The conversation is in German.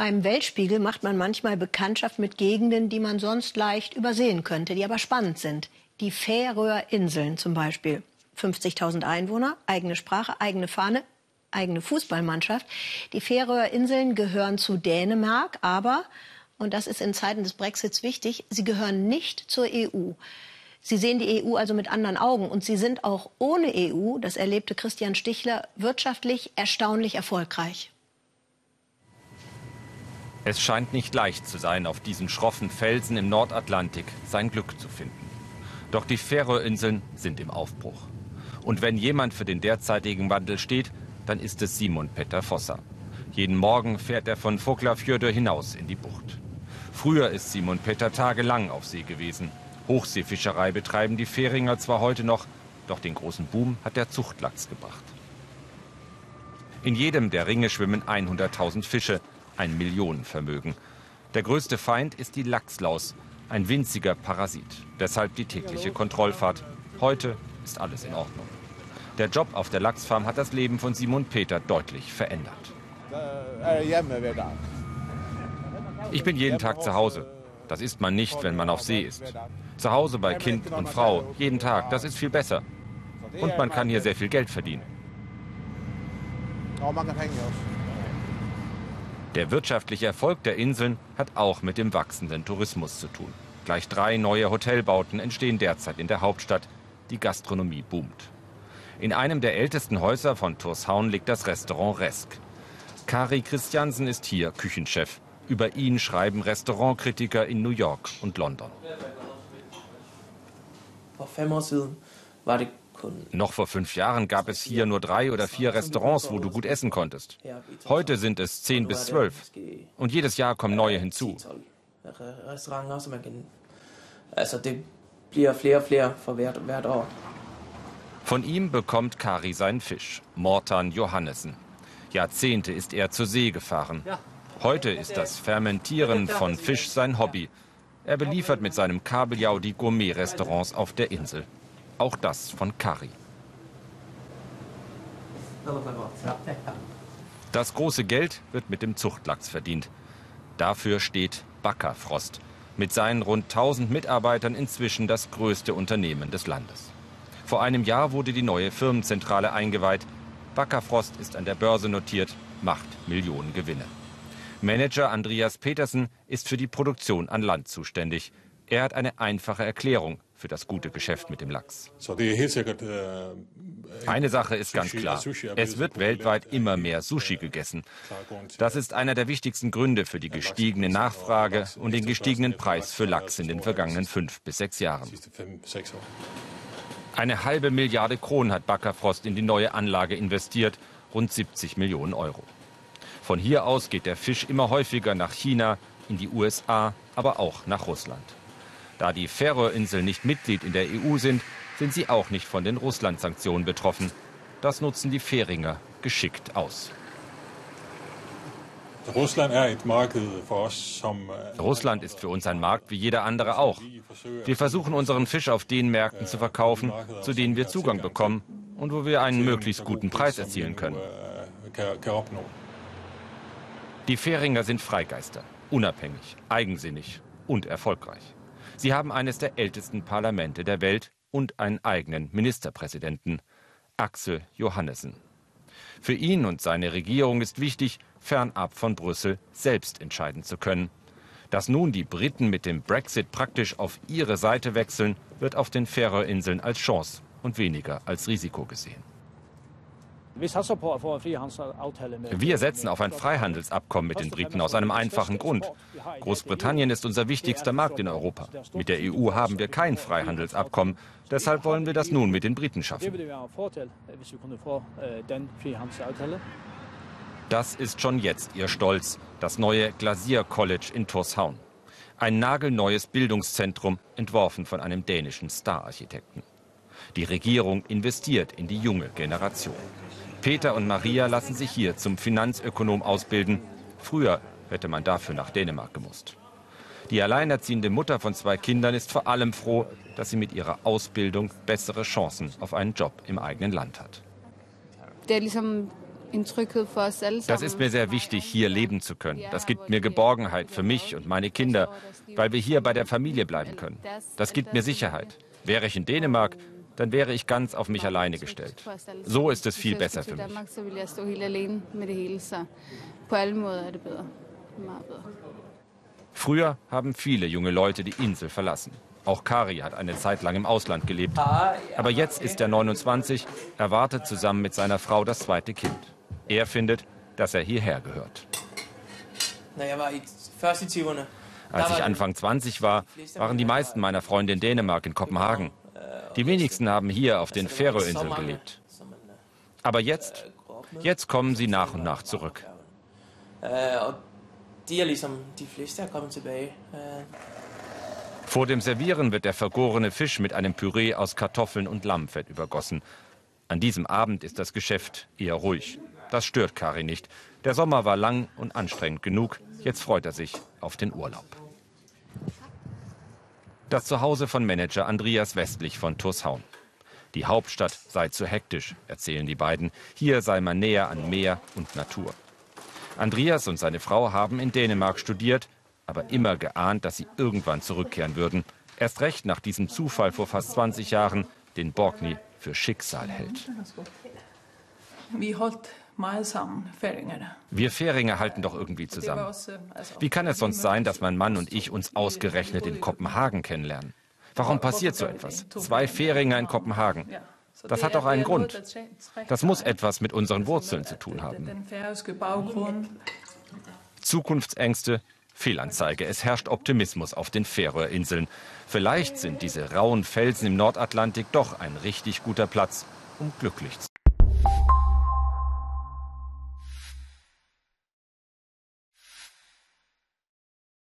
Beim Weltspiegel macht man manchmal Bekanntschaft mit Gegenden, die man sonst leicht übersehen könnte, die aber spannend sind. Die Färöerinseln zum Beispiel. 50.000 Einwohner, eigene Sprache, eigene Fahne, eigene Fußballmannschaft. Die Färöerinseln gehören zu Dänemark, aber, und das ist in Zeiten des Brexits wichtig, sie gehören nicht zur EU. Sie sehen die EU also mit anderen Augen und sie sind auch ohne EU, das erlebte Christian Stichler, wirtschaftlich erstaunlich erfolgreich. Es scheint nicht leicht zu sein, auf diesen schroffen Felsen im Nordatlantik sein Glück zu finden. Doch die Färöerinseln sind im Aufbruch. Und wenn jemand für den derzeitigen Wandel steht, dann ist es Simon Petter Fossa. Jeden Morgen fährt er von Foklafjörde hinaus in die Bucht. Früher ist Simon Petter tagelang auf See gewesen. Hochseefischerei betreiben die Fähringer zwar heute noch, doch den großen Boom hat der Zuchtlachs gebracht. In jedem der Ringe schwimmen 100.000 Fische, ein Millionenvermögen. Der größte Feind ist die Lachslaus, ein winziger Parasit. Deshalb die tägliche Kontrollfahrt. Heute ist alles in Ordnung. Der Job auf der Lachsfarm hat das Leben von Simon Peter deutlich verändert. Ich bin jeden Tag zu Hause. Das ist man nicht, wenn man auf See ist. Zu Hause bei Kind und Frau, jeden Tag, das ist viel besser. Und man kann hier sehr viel Geld verdienen. Der wirtschaftliche Erfolg der Inseln hat auch mit dem wachsenden Tourismus zu tun. Gleich drei neue Hotelbauten entstehen derzeit in der Hauptstadt. Die Gastronomie boomt. In einem der ältesten Häuser von Torshavn liegt das Restaurant Resk. Kari Christiansen ist hier Küchenchef. Über ihn schreiben Restaurantkritiker in New York und London. Noch vor fünf Jahren gab es hier nur drei oder vier Restaurants, wo du gut essen konntest. Heute sind es zehn bis zwölf. Und jedes Jahr kommen neue hinzu. Von ihm bekommt Kari seinen Fisch, Mortan Johannessen. Jahrzehnte ist er zur See gefahren. Heute ist das Fermentieren von Fisch sein Hobby. Er beliefert mit seinem Kabeljau die Gourmet-Restaurants auf der Insel. Auch das von Kari. Das große Geld wird mit dem Zuchtlachs verdient. Dafür steht Backerfrost. Mit seinen rund 1000 Mitarbeitern inzwischen das größte Unternehmen des Landes. Vor einem Jahr wurde die neue Firmenzentrale eingeweiht. Backerfrost ist an der Börse notiert, macht Millionen Gewinne. Manager Andreas Petersen ist für die Produktion an Land zuständig. Er hat eine einfache Erklärung für das gute Geschäft mit dem Lachs. Eine Sache ist ganz klar. Es wird weltweit immer mehr Sushi gegessen. Das ist einer der wichtigsten Gründe für die gestiegene Nachfrage und den gestiegenen Preis für Lachs in den vergangenen fünf bis sechs Jahren. Eine halbe Milliarde Kronen hat Backerfrost in die neue Anlage investiert, rund 70 Millionen Euro. Von hier aus geht der Fisch immer häufiger nach China, in die USA, aber auch nach Russland. Da die Färöerinseln nicht Mitglied in der EU sind, sind sie auch nicht von den Russland-Sanktionen betroffen. Das nutzen die Färinger geschickt aus. Russland ist für uns ein Markt wie jeder andere auch. Wir versuchen unseren Fisch auf den Märkten zu verkaufen, zu denen wir Zugang bekommen und wo wir einen möglichst guten Preis erzielen können. Die Färinger sind Freigeister, unabhängig, eigensinnig und erfolgreich. Sie haben eines der ältesten Parlamente der Welt und einen eigenen Ministerpräsidenten, Axel Johannessen. Für ihn und seine Regierung ist wichtig, fernab von Brüssel selbst entscheiden zu können. Dass nun die Briten mit dem Brexit praktisch auf ihre Seite wechseln, wird auf den Färöerinseln als Chance und weniger als Risiko gesehen. Wir setzen auf ein Freihandelsabkommen mit den Briten aus einem einfachen Grund. Großbritannien ist unser wichtigster Markt in Europa. Mit der EU haben wir kein Freihandelsabkommen. Deshalb wollen wir das nun mit den Briten schaffen. Das ist schon jetzt ihr Stolz, das neue Glacier College in Torshavn. Ein nagelneues Bildungszentrum, entworfen von einem dänischen Star-Architekten. Die Regierung investiert in die junge Generation. Peter und Maria lassen sich hier zum Finanzökonom ausbilden. Früher hätte man dafür nach Dänemark gemusst. Die alleinerziehende Mutter von zwei Kindern ist vor allem froh, dass sie mit ihrer Ausbildung bessere Chancen auf einen Job im eigenen Land hat. Das ist mir sehr wichtig, hier leben zu können. Das gibt mir Geborgenheit für mich und meine Kinder, weil wir hier bei der Familie bleiben können. Das gibt mir Sicherheit. Wäre ich in Dänemark, dann wäre ich ganz auf mich alleine gestellt. So ist es viel besser für mich. Früher haben viele junge Leute die Insel verlassen. Auch Kari hat eine Zeit lang im Ausland gelebt. Aber jetzt ist er 29, erwartet zusammen mit seiner Frau das zweite Kind. Er findet, dass er hierher gehört. Als ich Anfang 20 war, waren die meisten meiner Freunde in Dänemark, in Kopenhagen. Die wenigsten haben hier auf den Färöinseln gelebt. Aber jetzt, jetzt kommen sie nach und nach zurück. Vor dem Servieren wird der vergorene Fisch mit einem Püree aus Kartoffeln und Lammfett übergossen. An diesem Abend ist das Geschäft eher ruhig. Das stört Kari nicht. Der Sommer war lang und anstrengend genug. Jetzt freut er sich auf den Urlaub. Das Zuhause von Manager Andreas Westlich von Tushaun. Die Hauptstadt sei zu hektisch, erzählen die beiden. Hier sei man näher an Meer und Natur. Andreas und seine Frau haben in Dänemark studiert, aber immer geahnt, dass sie irgendwann zurückkehren würden. Erst recht nach diesem Zufall vor fast 20 Jahren, den Borgny für Schicksal hält. Wir Färinger halten doch irgendwie zusammen. Wie kann es sonst sein, dass mein Mann und ich uns ausgerechnet in Kopenhagen kennenlernen? Warum passiert so etwas? Zwei Färinger in Kopenhagen. Das hat doch einen Grund. Das muss etwas mit unseren Wurzeln zu tun haben. Zukunftsängste, Fehlanzeige. Es herrscht Optimismus auf den Färöerinseln. Vielleicht sind diese rauen Felsen im Nordatlantik doch ein richtig guter Platz, um glücklich zu sein.